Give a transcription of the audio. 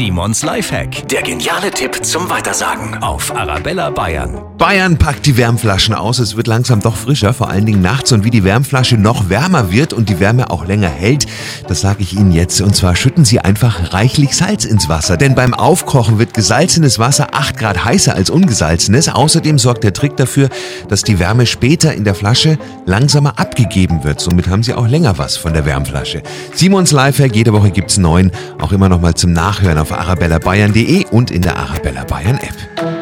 Simons Lifehack. Der geniale Tipp zum Weitersagen auf Arabella Bayern. Bayern packt die Wärmflaschen aus. Es wird langsam doch frischer, vor allen Dingen nachts. Und wie die Wärmflasche noch wärmer wird und die Wärme auch länger hält, das sage ich Ihnen jetzt. Und zwar schütten Sie einfach reichlich Salz ins Wasser. Denn beim Aufkochen wird gesalzenes Wasser 8 Grad heißer als ungesalzenes. Außerdem sorgt der Trick dafür, dass die Wärme später in der Flasche langsamer abgegeben wird. Somit haben Sie auch länger was von der Wärmflasche. Simons Lifehack, jede Woche gibt's neun. Auch immer noch mal zum Nachhören auf arabellabayern.de und in der Arabella Bayern App.